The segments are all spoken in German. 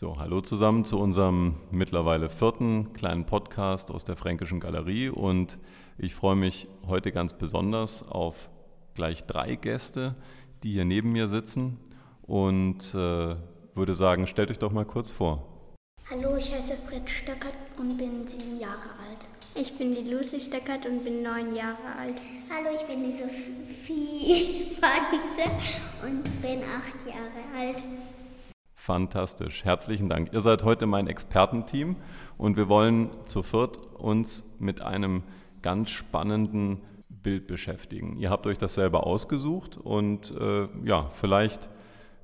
So, hallo zusammen zu unserem mittlerweile vierten kleinen Podcast aus der Fränkischen Galerie und ich freue mich heute ganz besonders auf gleich drei Gäste, die hier neben mir sitzen und äh, würde sagen, stellt euch doch mal kurz vor. Hallo, ich heiße Fred Stöckert und bin sieben Jahre alt. Ich bin die Lucy Stöckert und bin neun Jahre alt. Hallo, ich bin die Sophie Wanze und bin acht Jahre alt. Fantastisch, herzlichen Dank. Ihr seid heute mein Expertenteam und wir wollen zu viert uns mit einem ganz spannenden Bild beschäftigen. Ihr habt euch das selber ausgesucht und äh, ja, vielleicht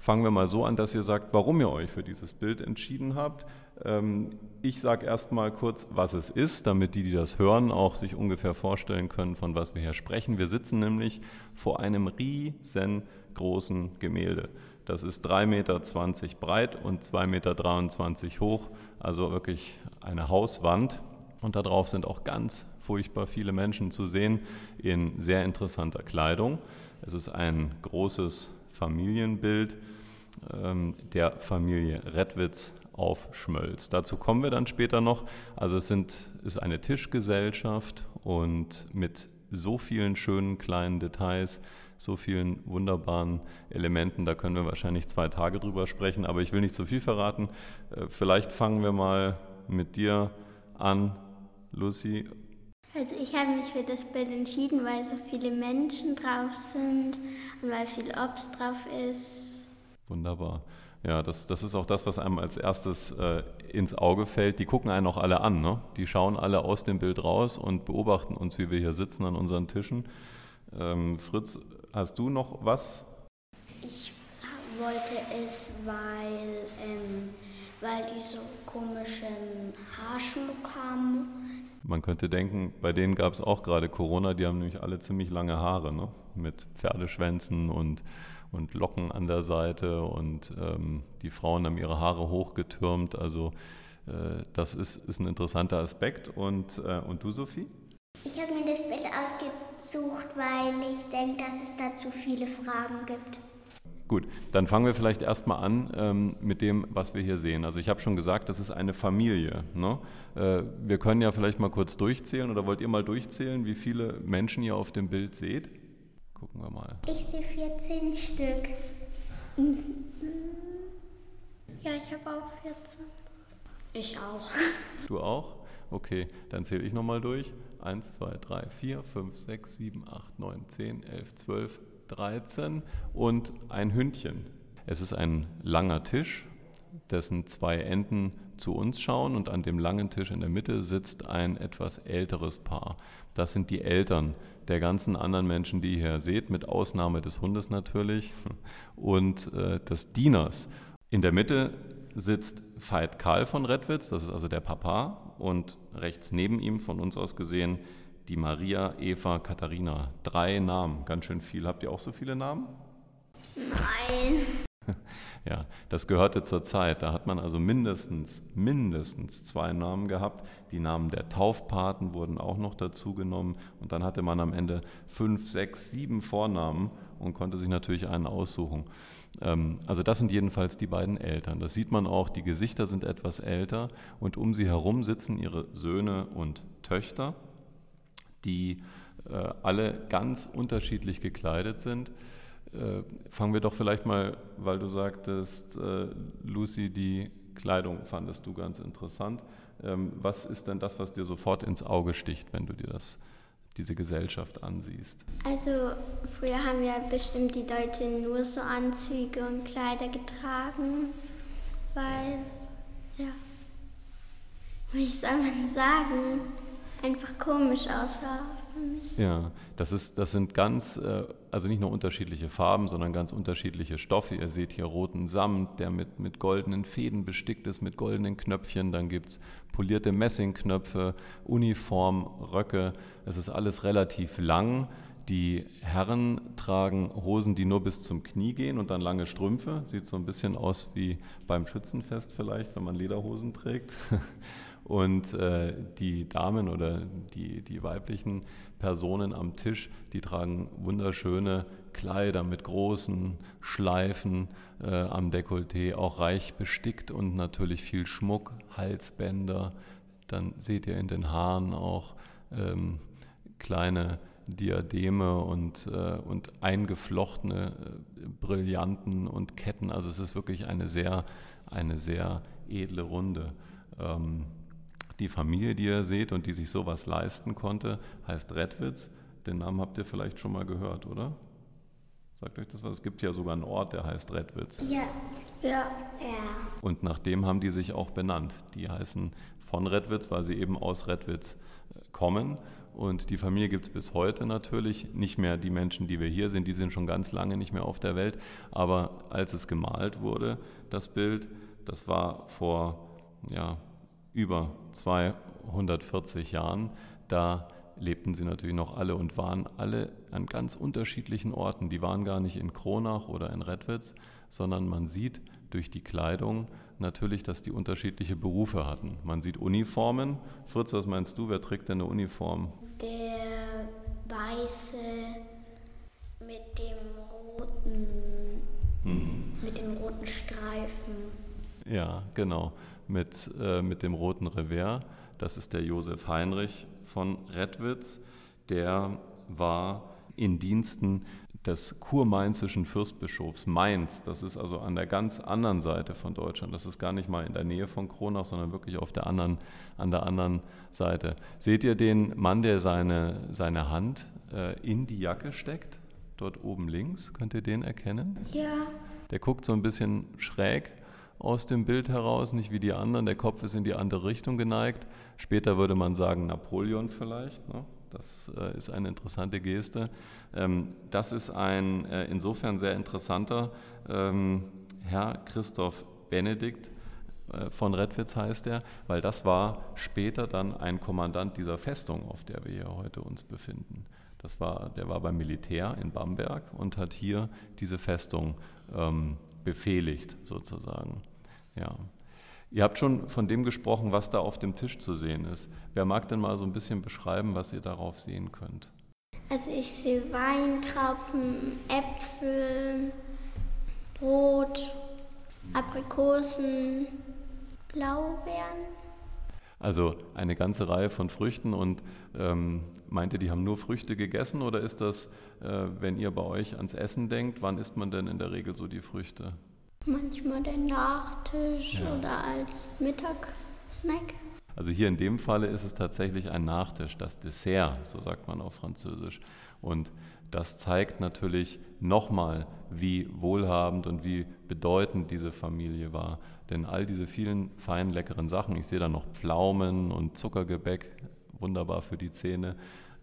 fangen wir mal so an, dass ihr sagt, warum ihr euch für dieses Bild entschieden habt. Ähm, ich sage erstmal kurz, was es ist, damit die, die das hören, auch sich ungefähr vorstellen können, von was wir hier sprechen. Wir sitzen nämlich vor einem riesengroßen Gemälde. Das ist 3,20 Meter breit und 2,23 Meter hoch, also wirklich eine Hauswand. Und darauf sind auch ganz furchtbar viele Menschen zu sehen in sehr interessanter Kleidung. Es ist ein großes Familienbild ähm, der Familie Redwitz auf Schmölz. Dazu kommen wir dann später noch. Also es sind, ist eine Tischgesellschaft und mit so vielen schönen kleinen Details, so vielen wunderbaren Elementen. Da können wir wahrscheinlich zwei Tage drüber sprechen, aber ich will nicht zu viel verraten. Äh, vielleicht fangen wir mal mit dir an, Lucy. Also ich habe mich für das Bild entschieden, weil so viele Menschen drauf sind und weil viel Obst drauf ist. Wunderbar. Ja, das, das ist auch das, was einem als erstes äh, ins Auge fällt. Die gucken einen auch alle an. Ne? Die schauen alle aus dem Bild raus und beobachten uns, wie wir hier sitzen an unseren Tischen. Ähm, Fritz, Hast du noch was? Ich wollte es, weil, ähm, weil die so komischen Haarschmuck haben. Man könnte denken, bei denen gab es auch gerade Corona, die haben nämlich alle ziemlich lange Haare, ne? mit Pferdeschwänzen und, und Locken an der Seite und ähm, die Frauen haben ihre Haare hochgetürmt. Also äh, das ist, ist ein interessanter Aspekt. Und, äh, und du, Sophie? Ich habe mir das Bild ausgesucht, weil ich denke, dass es da zu viele Fragen gibt. Gut, dann fangen wir vielleicht erstmal an ähm, mit dem, was wir hier sehen. Also ich habe schon gesagt, das ist eine Familie. Ne? Äh, wir können ja vielleicht mal kurz durchzählen oder wollt ihr mal durchzählen, wie viele Menschen ihr auf dem Bild seht? Gucken wir mal. Ich sehe 14 Stück. Ja, ich habe auch 14. Ich auch. Du auch? Okay, dann zähle ich nochmal durch. 1, 2, 3, 4, 5, 6, 7, 8, 9, 10, 11, 12, 13 und ein Hündchen. Es ist ein langer Tisch, dessen zwei Enden zu uns schauen und an dem langen Tisch in der Mitte sitzt ein etwas älteres Paar. Das sind die Eltern der ganzen anderen Menschen, die ihr hier seht, mit Ausnahme des Hundes natürlich und äh, des Dieners. In der Mitte sitzt Veit Karl von Redwitz, das ist also der Papa, und rechts neben ihm, von uns aus gesehen, die Maria, Eva, Katharina. Drei Namen, ganz schön viel. Habt ihr auch so viele Namen? Nein. Ja, das gehörte zur Zeit. Da hat man also mindestens, mindestens zwei Namen gehabt. Die Namen der Taufpaten wurden auch noch dazu genommen. Und dann hatte man am Ende fünf, sechs, sieben Vornamen und konnte sich natürlich einen aussuchen. Ähm, also das sind jedenfalls die beiden Eltern. Das sieht man auch, die Gesichter sind etwas älter und um sie herum sitzen ihre Söhne und Töchter, die äh, alle ganz unterschiedlich gekleidet sind. Äh, fangen wir doch vielleicht mal, weil du sagtest, äh, Lucy, die Kleidung fandest du ganz interessant. Ähm, was ist denn das, was dir sofort ins Auge sticht, wenn du dir das diese Gesellschaft ansiehst? Also früher haben ja bestimmt die Leute nur so Anzüge und Kleider getragen, weil, ja, wie soll man sagen, einfach komisch aussah für. Ja, das, ist, das sind ganz, äh, also nicht nur unterschiedliche Farben, sondern ganz unterschiedliche Stoffe. Ihr seht hier roten Samt, der mit, mit goldenen Fäden bestickt ist, mit goldenen Knöpfchen. Dann gibt es polierte Messingknöpfe, Uniform, Röcke. Es ist alles relativ lang. Die Herren tragen Hosen, die nur bis zum Knie gehen und dann lange Strümpfe. Sieht so ein bisschen aus wie beim Schützenfest vielleicht, wenn man Lederhosen trägt. Und äh, die Damen oder die, die weiblichen Personen am Tisch, die tragen wunderschöne Kleider mit großen Schleifen äh, am Dekolleté, auch reich bestickt und natürlich viel Schmuck, Halsbänder. Dann seht ihr in den Haaren auch ähm, kleine Diademe und, äh, und eingeflochtene äh, Brillanten und Ketten. Also es ist wirklich eine sehr, eine sehr edle Runde. Ähm, die Familie, die ihr seht und die sich sowas leisten konnte, heißt Redwitz. Den Namen habt ihr vielleicht schon mal gehört, oder? Sagt euch das was? Es gibt ja sogar einen Ort, der heißt Redwitz. Ja. Ja. Ja. Und nach dem haben die sich auch benannt. Die heißen von Redwitz, weil sie eben aus Redwitz äh, kommen. Und die Familie gibt es bis heute natürlich. Nicht mehr die Menschen, die wir hier sind, die sind schon ganz lange nicht mehr auf der Welt. Aber als es gemalt wurde, das Bild, das war vor ja, über 240 Jahren, da lebten sie natürlich noch alle und waren alle an ganz unterschiedlichen Orten. Die waren gar nicht in Kronach oder in Redwitz, sondern man sieht durch die Kleidung natürlich, dass die unterschiedliche Berufe hatten. Man sieht Uniformen. Fritz, was meinst du, wer trägt denn eine Uniform? Der weiße mit dem roten, mit den roten Streifen. Ja, genau, mit, äh, mit dem roten Revers. Das ist der Josef Heinrich von Redwitz. Der war in Diensten des kurmainzischen Fürstbischofs Mainz. Das ist also an der ganz anderen Seite von Deutschland. Das ist gar nicht mal in der Nähe von Kronach, sondern wirklich auf der anderen, an der anderen Seite. Seht ihr den Mann, der seine, seine Hand äh, in die Jacke steckt? Dort oben links, könnt ihr den erkennen? Ja. Der guckt so ein bisschen schräg aus dem Bild heraus, nicht wie die anderen. Der Kopf ist in die andere Richtung geneigt. Später würde man sagen Napoleon vielleicht. Ne? Das äh, ist eine interessante Geste. Ähm, das ist ein äh, insofern sehr interessanter ähm, Herr Christoph Benedikt äh, von Redwitz heißt er, weil das war später dann ein Kommandant dieser Festung, auf der wir hier heute uns befinden. Das war, der war beim Militär in Bamberg und hat hier diese Festung ähm, befehligt sozusagen. Ja. Ihr habt schon von dem gesprochen, was da auf dem Tisch zu sehen ist. Wer mag denn mal so ein bisschen beschreiben, was ihr darauf sehen könnt? Also ich sehe Weintrauben, Äpfel, Brot, Aprikosen, Blaubeeren. Also eine ganze Reihe von Früchten und ähm, meint ihr, die haben nur Früchte gegessen oder ist das, wenn ihr bei euch ans Essen denkt, wann isst man denn in der Regel so die Früchte? Manchmal der Nachtisch Ja. oder als Mittagssnack. Also hier in dem Falle ist es tatsächlich ein Nachtisch, das Dessert, so sagt man auf Französisch. Und das zeigt natürlich nochmal, wie wohlhabend und wie bedeutend diese Familie war. Denn all diese vielen feinen, leckeren Sachen, ich sehe da noch Pflaumen und Zuckergebäck, wunderbar für die Zähne.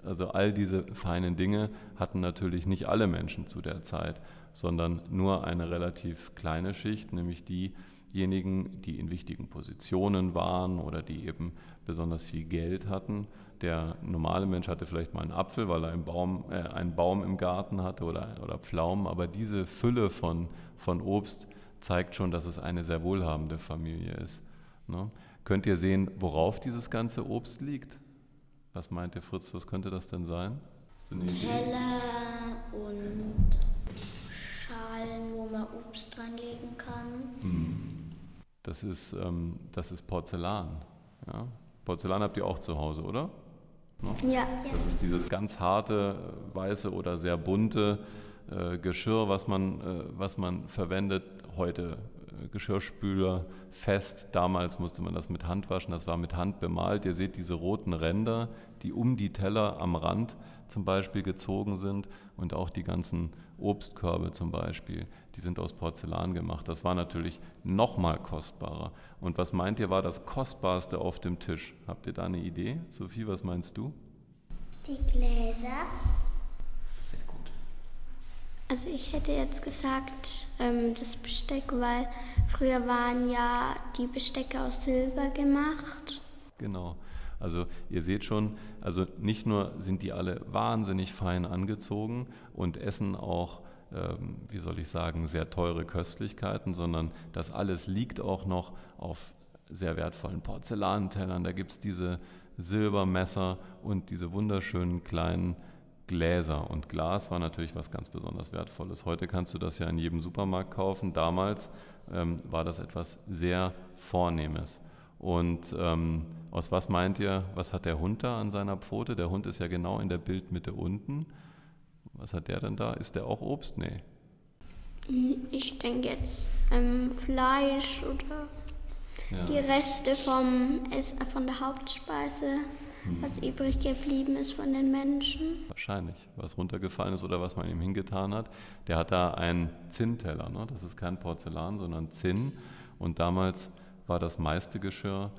Also all diese feinen Dinge hatten natürlich nicht alle Menschen zu der Zeit, sondern nur eine relativ kleine Schicht, nämlich diejenigen, die in wichtigen Positionen waren oder die eben besonders viel Geld hatten. Der normale Mensch hatte vielleicht mal einen Apfel, weil er einen Baum, äh, einen Baum im Garten hatte oder, oder Pflaumen, aber diese Fülle von, von Obst zeigt schon, dass es eine sehr wohlhabende Familie ist. Ne? Könnt ihr sehen, worauf dieses ganze Obst liegt? Was meint ihr, Fritz, was könnte das denn sein? Teller und Schalen, wo man Obst dranlegen kann. Das ist, ähm, das ist Porzellan. Ja? Porzellan habt ihr auch zu Hause, oder? Ja. Das ist dieses ganz harte, weiße oder sehr bunte äh, Geschirr, was man, äh, was man verwendet. Heute Geschirrspüler fest. Damals musste man das mit Hand waschen. Das war mit Hand bemalt. Ihr seht diese roten Ränder, die um die Teller am Rand zum Beispiel gezogen sind. Und auch die ganzen Obstkörbe zum Beispiel, die sind aus Porzellan gemacht. Das war natürlich noch mal kostbarer. Und was meint ihr, war das Kostbarste auf dem Tisch? Habt ihr da eine Idee? Sophie, was meinst du? Die Gläser. Sehr gut. Also ich hätte jetzt gesagt, ähm, das Besteck, weil früher waren ja die Bestecke aus Silber gemacht. Genau. Also ihr seht schon, also nicht nur sind die alle wahnsinnig fein angezogen und essen auch, ähm, wie soll ich sagen, sehr teure Köstlichkeiten, sondern das alles liegt auch noch auf sehr wertvollen Porzellantellern. Da gibt es diese Silbermesser und diese wunderschönen kleinen Gläser. Und Glas war natürlich was ganz besonders Wertvolles. Heute kannst du das ja in jedem Supermarkt kaufen. Damals ähm, war das etwas sehr Vornehmes. Und ähm, aus was meint ihr, was hat der Hund da an seiner Pfote? Der Hund ist ja genau in der Bildmitte unten. Was hat der denn da? Ist der auch Obst? Nee. Ich denke jetzt ähm, Fleisch oder ja. die Reste vom, von der Hauptspeise was übrig geblieben ist von den Menschen. Wahrscheinlich, was runtergefallen ist oder was man ihm hingetan hat. Der hat da einen Zinnteller, ne? das ist kein Porzellan, sondern Zinn. Und damals war das meiste Geschirr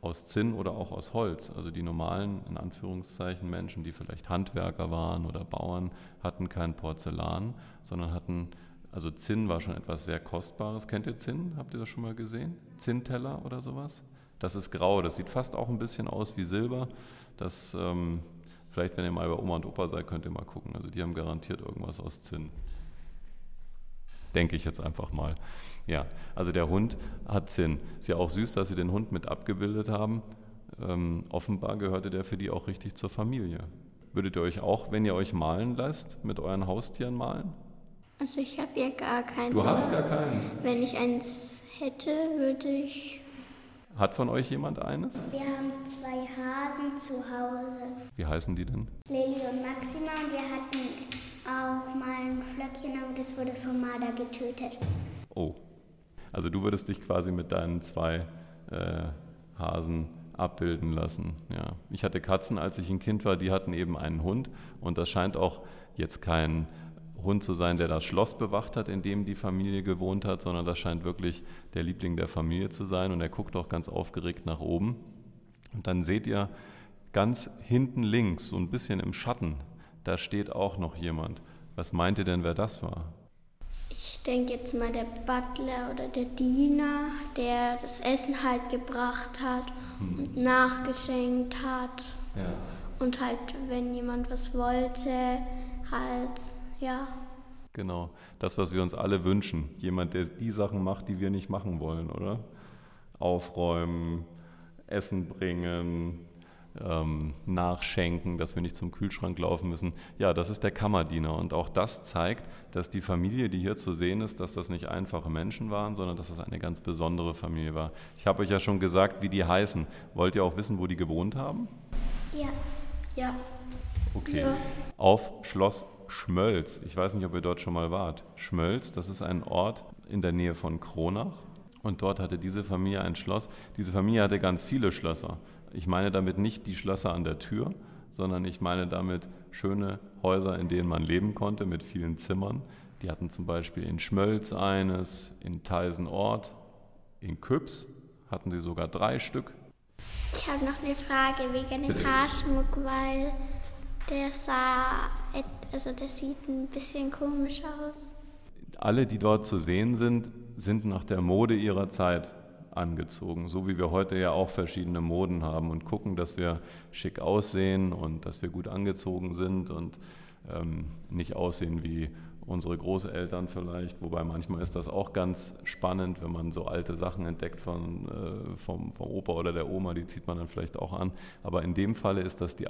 aus Zinn oder auch aus Holz. Also die normalen, in Anführungszeichen, Menschen, die vielleicht Handwerker waren oder Bauern, hatten kein Porzellan, sondern hatten, also Zinn war schon etwas sehr Kostbares. Kennt ihr Zinn? Habt ihr das schon mal gesehen? Zinnteller oder sowas? Das ist grau, das sieht fast auch ein bisschen aus wie Silber. Das, ähm, vielleicht, wenn ihr mal bei Oma und Opa seid, könnt ihr mal gucken. Also die haben garantiert irgendwas aus Zinn. Denke ich jetzt einfach mal. Ja, also der Hund hat Zinn. Ist ja auch süß, dass sie den Hund mit abgebildet haben. Ähm, offenbar gehörte der für die auch richtig zur Familie. Würdet ihr euch auch, wenn ihr euch malen lasst, mit euren Haustieren malen? Also ich habe ja gar keins. Du hast gar keins. Wenn ich eins hätte, würde ich hat von euch jemand eines? Wir haben zwei Hasen zu Hause. Wie heißen die denn? Lilly und Maxima und wir hatten auch mal ein Flöckchen, aber das wurde vom Marder getötet. Oh. Also du würdest dich quasi mit deinen zwei äh, Hasen abbilden lassen. Ja. Ich hatte Katzen, als ich ein Kind war, die hatten eben einen Hund und das scheint auch jetzt kein Hund zu sein, der das Schloss bewacht hat, in dem die Familie gewohnt hat, sondern das scheint wirklich der Liebling der Familie zu sein und er guckt auch ganz aufgeregt nach oben. Und dann seht ihr ganz hinten links, so ein bisschen im Schatten, da steht auch noch jemand. Was meint ihr denn, wer das war? Ich denke jetzt mal der Butler oder der Diener, der das Essen halt gebracht hat hm. und nachgeschenkt hat. Ja. Und halt, wenn jemand was wollte, halt ja. Genau, das, was wir uns alle wünschen. Jemand, der die Sachen macht, die wir nicht machen wollen, oder? Aufräumen, Essen bringen, ähm, nachschenken, dass wir nicht zum Kühlschrank laufen müssen. Ja, das ist der Kammerdiener. Und auch das zeigt, dass die Familie, die hier zu sehen ist, dass das nicht einfache Menschen waren, sondern dass das eine ganz besondere Familie war. Ich habe euch ja schon gesagt, wie die heißen. Wollt ihr auch wissen, wo die gewohnt haben? Ja. Ja. Okay. Ja. Auf Schloss Schmölz. Ich weiß nicht, ob ihr dort schon mal wart. Schmölz, das ist ein Ort in der Nähe von Kronach. Und dort hatte diese Familie ein Schloss. Diese Familie hatte ganz viele Schlösser. Ich meine damit nicht die Schlösser an der Tür, sondern ich meine damit schöne Häuser, in denen man leben konnte, mit vielen Zimmern. Die hatten zum Beispiel in Schmölz eines, in Teisenort, in Küps hatten sie sogar drei Stück. Ich habe noch eine Frage wegen dem Haarschmuck, weil der sah, also der sieht ein bisschen komisch aus. Alle, die dort zu sehen sind, sind nach der Mode ihrer Zeit angezogen, so wie wir heute ja auch verschiedene Moden haben und gucken, dass wir schick aussehen und dass wir gut angezogen sind und ähm, nicht aussehen wie unsere Großeltern vielleicht, wobei manchmal ist das auch ganz spannend, wenn man so alte Sachen entdeckt von, äh, vom, vom Opa oder der Oma, die zieht man dann vielleicht auch an. Aber in dem Falle ist das die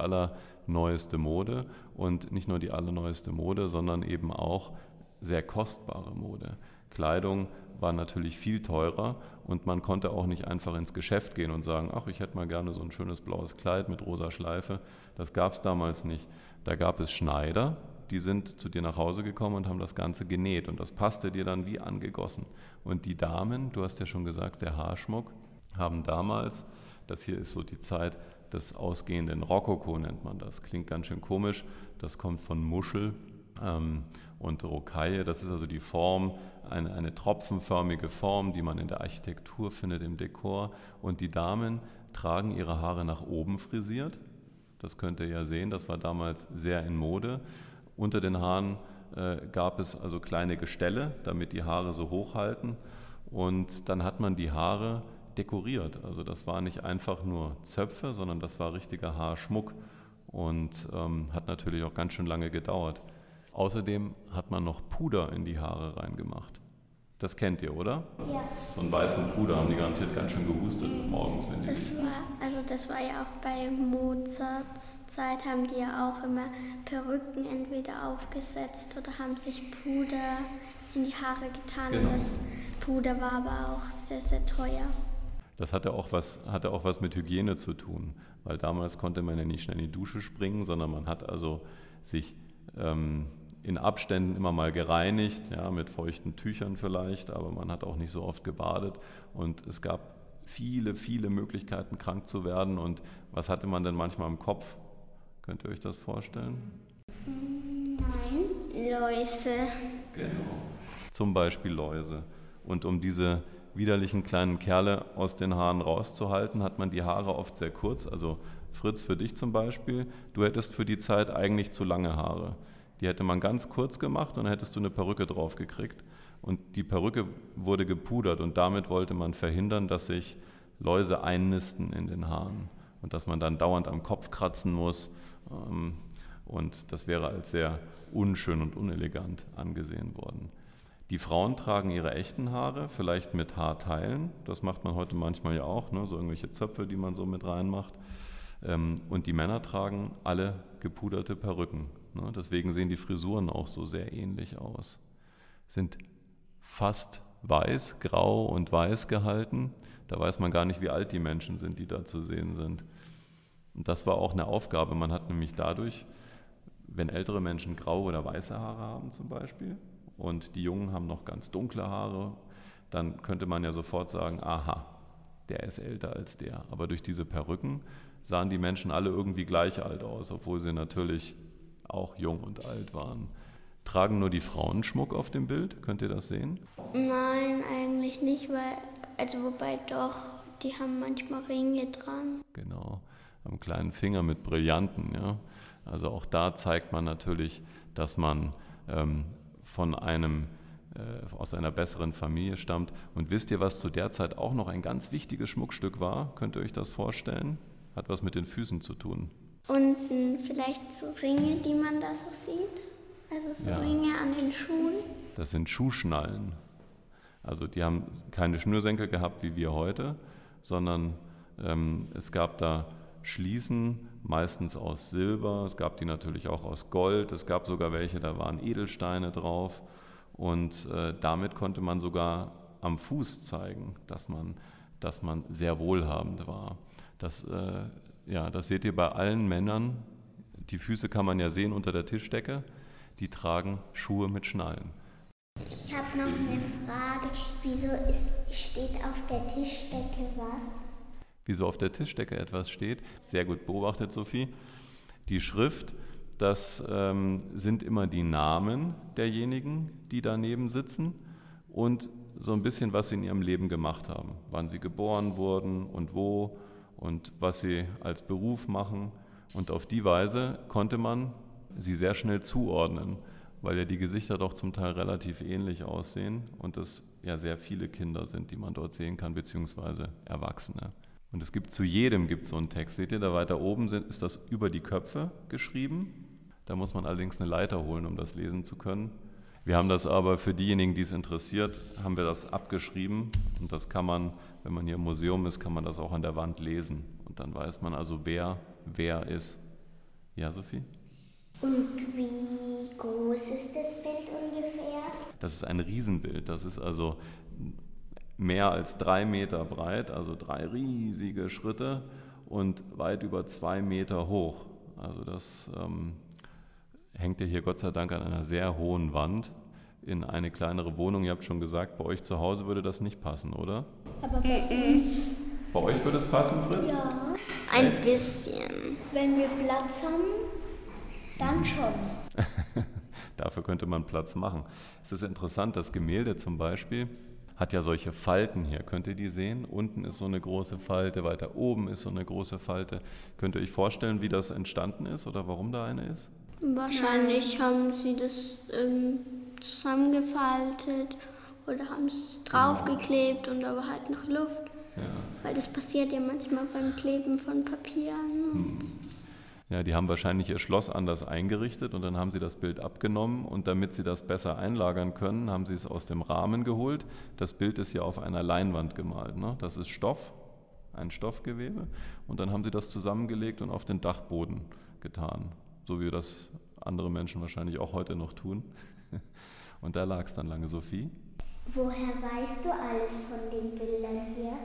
allerneueste Mode und nicht nur die allerneueste Mode, sondern eben auch sehr kostbare Mode. Kleidung war natürlich viel teurer und man konnte auch nicht einfach ins Geschäft gehen und sagen, ach, ich hätte mal gerne so ein schönes blaues Kleid mit rosa Schleife. Das gab es damals nicht. Da gab es Schneider, die sind zu dir nach Hause gekommen und haben das Ganze genäht und das passte dir dann wie angegossen. Und die Damen, du hast ja schon gesagt, der Haarschmuck, haben damals, das hier ist so die Zeit des ausgehenden Rokoko nennt man das, klingt ganz schön komisch, das kommt von Muschel ähm, und Rocaille, das ist also die Form, eine, eine tropfenförmige Form, die man in der Architektur findet, im Dekor. Und die Damen tragen ihre Haare nach oben frisiert. Das könnt ihr ja sehen, das war damals sehr in Mode. Unter den Haaren äh, gab es also kleine Gestelle, damit die Haare so hoch halten. Und dann hat man die Haare dekoriert. Also das war nicht einfach nur Zöpfe, sondern das war richtiger Haarschmuck und ähm, hat natürlich auch ganz schön lange gedauert. Außerdem hat man noch Puder in die Haare reingemacht. Das kennt ihr, oder? Ja. So einen weißen Puder haben die garantiert ganz schön gehustet morgens, wenn die. Das war, also das war ja auch bei Mozarts Zeit, haben die ja auch immer Perücken entweder aufgesetzt oder haben sich Puder in die Haare getan. Genau. Und das Puder war aber auch sehr, sehr teuer. Das hatte auch, was, hatte auch was mit Hygiene zu tun, weil damals konnte man ja nicht schnell in die Dusche springen, sondern man hat also sich ähm, in Abständen immer mal gereinigt, ja, mit feuchten Tüchern vielleicht, aber man hat auch nicht so oft gebadet und es gab viele, viele Möglichkeiten, krank zu werden. Und was hatte man denn manchmal im Kopf? Könnt ihr euch das vorstellen? Nein. Läuse. Genau. Zum Beispiel Läuse. Und um diese widerlichen kleinen Kerle aus den Haaren rauszuhalten, hat man die Haare oft sehr kurz. Also Fritz, für dich zum Beispiel, du hättest für die Zeit eigentlich zu lange Haare. Die hätte man ganz kurz gemacht und dann hättest du eine Perücke drauf gekriegt. Und die Perücke wurde gepudert und damit wollte man verhindern, dass sich Läuse einnisten in den Haaren und dass man dann dauernd am Kopf kratzen muss. Ähm, Und das wäre als sehr unschön und unelegant angesehen worden. Die Frauen tragen ihre echten Haare, vielleicht mit Haarteilen. Das macht man heute manchmal ja auch, ne? so irgendwelche Zöpfe, die man so mit reinmacht. Ähm, Und die Männer tragen alle gepuderte Perücken. ne? Deswegen sehen die Frisuren auch so sehr ähnlich aus. Sind fast weiß, grau und weiß gehalten. Da weiß man gar nicht, wie alt die Menschen sind, die da zu sehen sind. Und das war auch eine Aufgabe. Man hat nämlich dadurch, wenn ältere Menschen graue oder weiße Haare haben zum Beispiel und die Jungen haben noch ganz dunkle Haare, dann könnte man ja sofort sagen, aha, der ist älter als der. Aber durch diese Perücken sahen die Menschen alle irgendwie gleich alt aus, obwohl sie natürlich auch jung und alt waren. Tragen nur die Frauen Schmuck auf dem Bild? Könnt ihr das sehen? Nein, eigentlich nicht, weil, also wobei doch, die haben manchmal Ringe dran. Genau, am kleinen Finger mit Brillanten. Ja? Also auch da zeigt man natürlich, dass man ähm, von einem, äh, aus einer besseren Familie stammt. Und wisst ihr, was zu der Zeit auch noch ein ganz wichtiges Schmuckstück war? Könnt ihr euch das vorstellen? Hat was mit den Füßen zu tun. Unten vielleicht so Ringe, die man da so sieht. Also so Ja. Ringe an den Schuhen. Das sind Schuhschnallen. Also die haben keine Schnürsenkel gehabt wie wir heute, sondern ähm, es gab da Schließen, meistens aus Silber, es gab die natürlich auch aus Gold, es gab sogar welche, da waren Edelsteine drauf und äh, damit konnte man sogar am Fuß zeigen, dass man, dass man sehr wohlhabend war. Das, äh, ja, das seht ihr bei allen Männern. Die Füße kann man ja sehen unter der Tischdecke. Die tragen Schuhe mit Schnallen. Ich habe noch eine Frage. Wieso ist, steht auf der Tischdecke was? Wieso auf der Tischdecke etwas steht, sehr gut beobachtet, Sophie. Die Schrift, das ähm, sind immer die Namen derjenigen, die daneben sitzen und so ein bisschen, was sie in ihrem Leben gemacht haben. Wann sie geboren wurden und wo und was sie als Beruf machen. Und auf die Weise konnte man sie sehr schnell zuordnen, weil ja die Gesichter doch zum Teil relativ ähnlich aussehen und es ja sehr viele Kinder sind, die man dort sehen kann, beziehungsweise Erwachsene. Und es gibt zu jedem gibt so einen Text. Seht ihr, da weiter oben sind, ist das über die Köpfe geschrieben. Da muss man allerdings eine Leiter holen, um das lesen zu können. Wir haben das aber für diejenigen, die es interessiert, haben wir das abgeschrieben. Und das kann man, wenn man hier im Museum ist, kann man das auch an der Wand lesen. Und dann weiß man also, wer wer ist. Ja, Sophie? Und wie groß ist das Bild ungefähr? Das ist ein Riesenbild. Das ist also mehr als drei Meter breit, also drei riesige Schritte und weit über zwei Meter hoch. Also das ähm, hängt ja hier Gott sei Dank an einer sehr hohen Wand in eine kleinere Wohnung. Ihr habt schon gesagt, bei euch zu Hause würde das nicht passen, oder? Aber bei uns, Bei euch würde es passen, Fritz? ja, Ein Echt? bisschen. wenn wir Platz haben, dann schon. Dafür könnte man Platz machen. Es ist interessant, das Gemälde zum Beispiel hat ja solche Falten hier. Könnt ihr die sehen? Unten ist so eine große Falte, weiter oben ist so eine große Falte. Könnt ihr euch vorstellen, wie das entstanden ist oder warum da eine ist? Wahrscheinlich haben sie das ähm, zusammengefaltet oder haben es draufgeklebt und da war halt noch Luft. Ja. Weil das passiert ja manchmal beim Kleben von Papieren. Ja, die haben wahrscheinlich ihr Schloss anders eingerichtet und dann haben sie das Bild abgenommen und damit sie das besser einlagern können, haben sie es aus dem Rahmen geholt. Das Bild ist ja auf einer Leinwand gemalt. Ne? Das ist Stoff, ein Stoffgewebe und dann haben sie das zusammengelegt und auf den Dachboden getan, so wie das andere Menschen wahrscheinlich auch heute noch tun. Und da lag es dann lange, Sophie. Woher weißt du alles von den Bildern hier?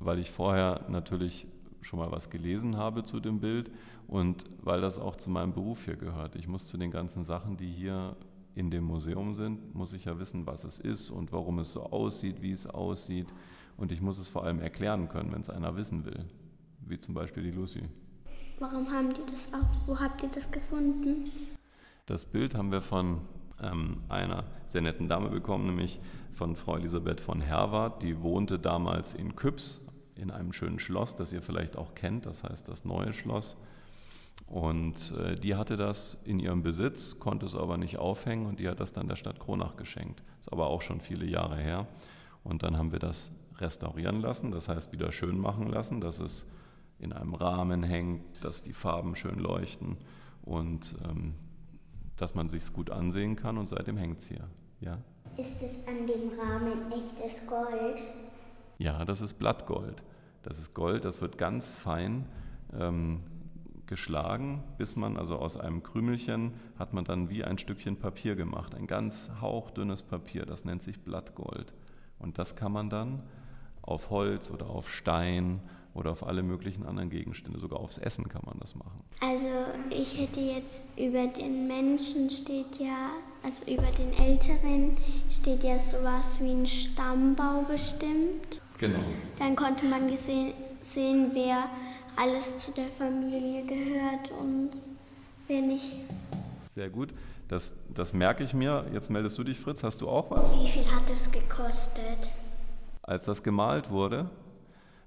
Weil ich vorher natürlich schon mal was gelesen habe zu dem Bild und weil das auch zu meinem Beruf hier gehört. Ich muss zu den ganzen Sachen, die hier in dem Museum sind, muss ich ja wissen, was es ist und warum es so aussieht, wie es aussieht. Und ich muss es vor allem erklären können, wenn es einer wissen will, wie zum Beispiel die Lucy. Warum haben die das auch? Wo habt ihr das gefunden? Das Bild haben wir von ähm, einer sehr netten Dame bekommen, nämlich von Frau Elisabeth von Herwart. Die wohnte damals in Küps in einem schönen Schloss, das ihr vielleicht auch kennt, das heißt das neue Schloss. Und äh, die hatte das in ihrem Besitz, konnte es aber nicht aufhängen und die hat das dann der Stadt Kronach geschenkt. Ist aber auch schon viele Jahre her. Und dann haben wir das restaurieren lassen, das heißt wieder schön machen lassen, dass es in einem Rahmen hängt, dass die Farben schön leuchten und ähm, dass man sich gut ansehen kann und seitdem hängt es hier. Ja? Ist es an dem Rahmen echtes Gold? Ja, das ist Blattgold. Das ist Gold, das wird ganz fein ähm, geschlagen, bis man also aus einem Krümelchen hat man dann wie ein Stückchen Papier gemacht, ein ganz hauchdünnes Papier, das nennt sich Blattgold. Und das kann man dann auf Holz oder auf Stein oder auf alle möglichen anderen Gegenstände, sogar aufs Essen kann man das machen. Also ich hätte jetzt über den Menschen steht ja, also über den Älteren steht ja sowas wie ein Stammbau bestimmt. Genau. Dann konnte man gesehen, sehen, wer alles zu der Familie gehört und wer nicht. Sehr gut. Das, das merke ich mir. Jetzt meldest du dich, Fritz. Hast du auch was? Wie viel hat es gekostet? Als das gemalt wurde,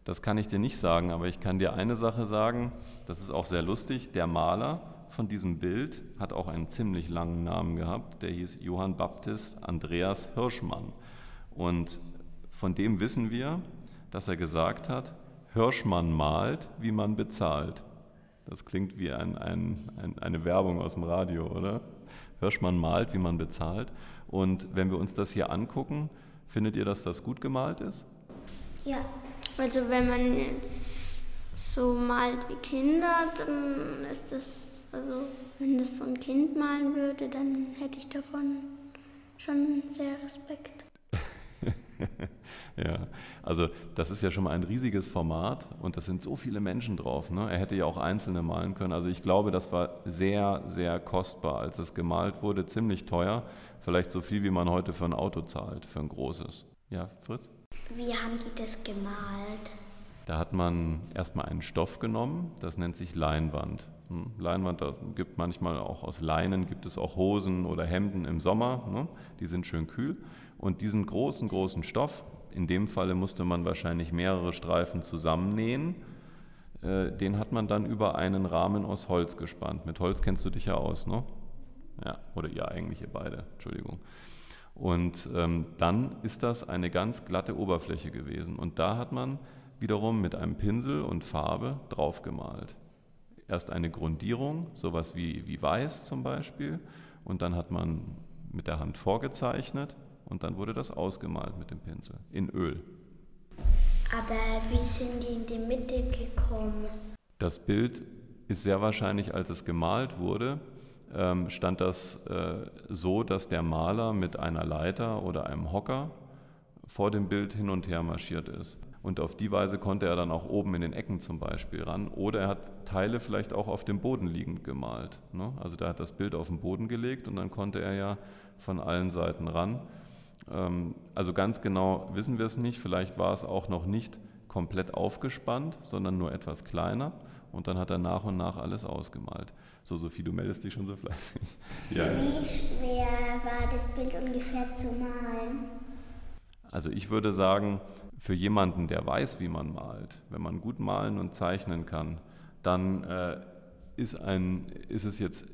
das kann ich dir nicht sagen, aber ich kann dir eine Sache sagen, das ist auch sehr lustig. Der Maler von diesem Bild hat auch einen ziemlich langen Namen gehabt, der hieß Johann Baptist Andreas Hirschmann. Und von dem wissen wir, dass er gesagt hat, Hirschmann malt, wie man bezahlt. Das klingt wie ein, ein, ein, eine Werbung aus dem Radio, oder? Hirschmann malt, wie man bezahlt. Und wenn wir uns das hier angucken, findet ihr, dass das gut gemalt ist? Ja. Also wenn man jetzt so malt wie Kinder, dann ist das, also wenn das so ein Kind malen würde, dann hätte ich davon schon sehr Respekt. ja, also das ist ja schon mal ein riesiges Format und das sind so viele Menschen drauf. Ne? Er hätte ja auch einzelne malen können. Also ich glaube, das war sehr, sehr kostbar, als es gemalt wurde, ziemlich teuer. Vielleicht so viel, wie man heute für ein Auto zahlt, für ein großes. Ja, Fritz? Wie haben die das gemalt? Da hat man erstmal einen Stoff genommen, das nennt sich Leinwand. Hm, Leinwand, da gibt manchmal auch aus Leinen, gibt es auch Hosen oder Hemden im Sommer, ne? die sind schön kühl. Und diesen großen, großen Stoff, in dem Falle musste man wahrscheinlich mehrere Streifen zusammennähen, äh, den hat man dann über einen Rahmen aus Holz gespannt. Mit Holz kennst du dich ja aus, ne? Ja, oder ihr eigentlich, ihr beide, Entschuldigung. Und ähm, dann ist das eine ganz glatte Oberfläche gewesen. Und da hat man wiederum mit einem Pinsel und Farbe draufgemalt. Erst eine Grundierung, sowas wie, wie Weiß zum Beispiel, und dann hat man mit der Hand vorgezeichnet und dann wurde das ausgemalt mit dem Pinsel in Öl. Aber wie sind die in die Mitte gekommen? Das Bild ist sehr wahrscheinlich, als es gemalt wurde, ähm, stand das äh, so, dass der Maler mit einer Leiter oder einem Hocker vor dem Bild hin und her marschiert ist. Und auf die Weise konnte er dann auch oben in den Ecken zum Beispiel ran. Oder er hat Teile vielleicht auch auf dem Boden liegend gemalt. Ne? Also da hat das Bild auf den Boden gelegt und dann konnte er ja von allen Seiten ran. Ähm, also ganz genau wissen wir es nicht. Vielleicht war es auch noch nicht komplett aufgespannt, sondern nur etwas kleiner. Und dann hat er nach und nach alles ausgemalt. So, Sophie, du meldest dich schon so fleißig. Ja. Wie schwer war das Bild ungefähr zu malen? Also ich würde sagen, für jemanden, der weiß, wie man malt, wenn man gut malen und zeichnen kann, dann äh, ist, ein, ist es jetzt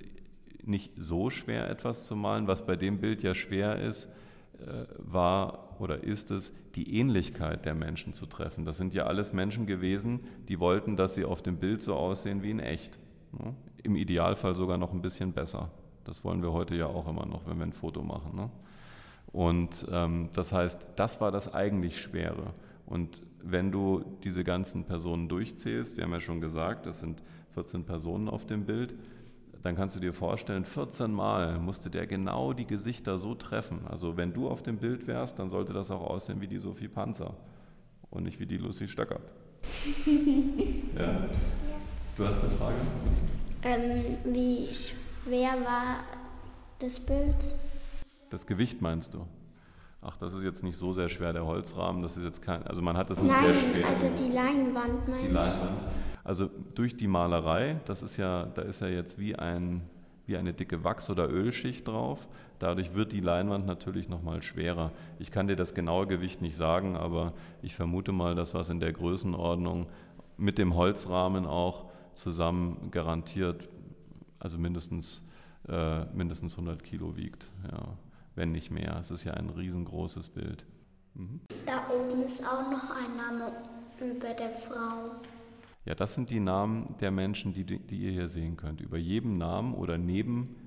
nicht so schwer, etwas zu malen. Was bei dem Bild ja schwer ist, war oder ist es, die Ähnlichkeit der Menschen zu treffen. Das sind ja alles Menschen gewesen, die wollten, dass sie auf dem Bild so aussehen wie in echt. Ne? Im Idealfall sogar noch ein bisschen besser. Das wollen wir heute ja auch immer noch, wenn wir ein Foto machen. Ne? Und ähm, das heißt, das war das eigentlich Schwere. Und wenn du diese ganzen Personen durchzählst, wir haben ja schon gesagt, das sind 14 Personen auf dem Bild, dann kannst du dir vorstellen, 14 Mal musste der genau die Gesichter so treffen. Also wenn du auf dem Bild wärst, dann sollte das auch aussehen wie die Sophie Panzer und nicht wie die Lucy Stöckert. ja. Du hast eine Frage? Ähm, wie schwer war das Bild? Das Gewicht meinst du? Ach, das ist jetzt nicht so sehr schwer, der Holzrahmen, das ist jetzt kein, also man hat das nicht Nein, sehr schwer. also die Leinwand meine Die Leinwand. Also durch die Malerei, das ist ja, da ist ja jetzt wie, ein, wie eine dicke Wachs- oder Ölschicht drauf. Dadurch wird die Leinwand natürlich nochmal schwerer. Ich kann dir das genaue Gewicht nicht sagen, aber ich vermute mal, dass was in der Größenordnung mit dem Holzrahmen auch zusammen garantiert, also mindestens, äh, mindestens 100 Kilo wiegt. Ja, wenn nicht mehr. Es ist ja ein riesengroßes Bild. Mhm. Da oben ist auch noch ein Name über der Frau. Ja, das sind die Namen der Menschen, die, die ihr hier sehen könnt. Über jedem Namen oder neben,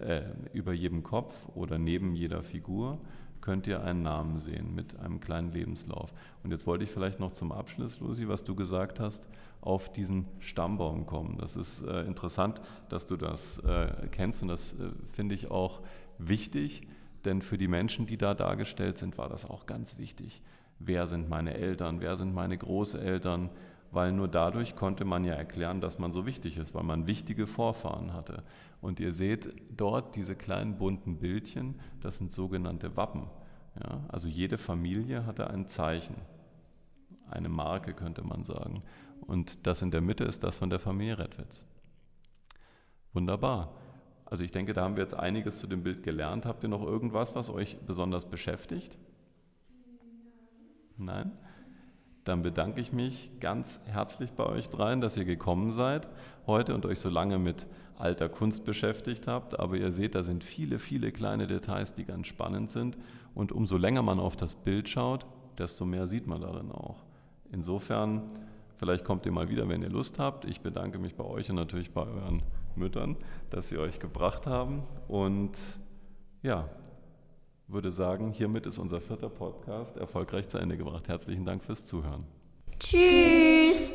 äh, über jedem Kopf oder neben jeder Figur könnt ihr einen Namen sehen mit einem kleinen Lebenslauf. Und jetzt wollte ich vielleicht noch zum Abschluss, Lucy, was du gesagt hast, auf diesen Stammbaum kommen. Das ist äh, interessant, dass du das äh, kennst und das äh, finde ich auch wichtig, denn für die Menschen, die da dargestellt sind, war das auch ganz wichtig. Wer sind meine Eltern? Wer sind meine Großeltern? Weil nur dadurch konnte man ja erklären, dass man so wichtig ist, weil man wichtige Vorfahren hatte. Und ihr seht dort diese kleinen bunten Bildchen, das sind sogenannte Wappen. Ja, also jede Familie hatte ein Zeichen, eine Marke könnte man sagen. Und das in der Mitte ist das von der Familie Redwitz. Wunderbar. Also ich denke, da haben wir jetzt einiges zu dem Bild gelernt. Habt ihr noch irgendwas, was euch besonders beschäftigt? Nein? Dann bedanke ich mich ganz herzlich bei euch dreien, dass ihr gekommen seid heute und euch so lange mit alter Kunst beschäftigt habt. Aber ihr seht, da sind viele, viele kleine Details, die ganz spannend sind. Und umso länger man auf das Bild schaut, desto mehr sieht man darin auch. Insofern, vielleicht kommt ihr mal wieder, wenn ihr Lust habt. Ich bedanke mich bei euch und natürlich bei euren Müttern, dass sie euch gebracht haben. Und ja, würde sagen, hiermit ist unser vierter Podcast erfolgreich zu Ende gebracht. Herzlichen Dank fürs Zuhören. Tschüss.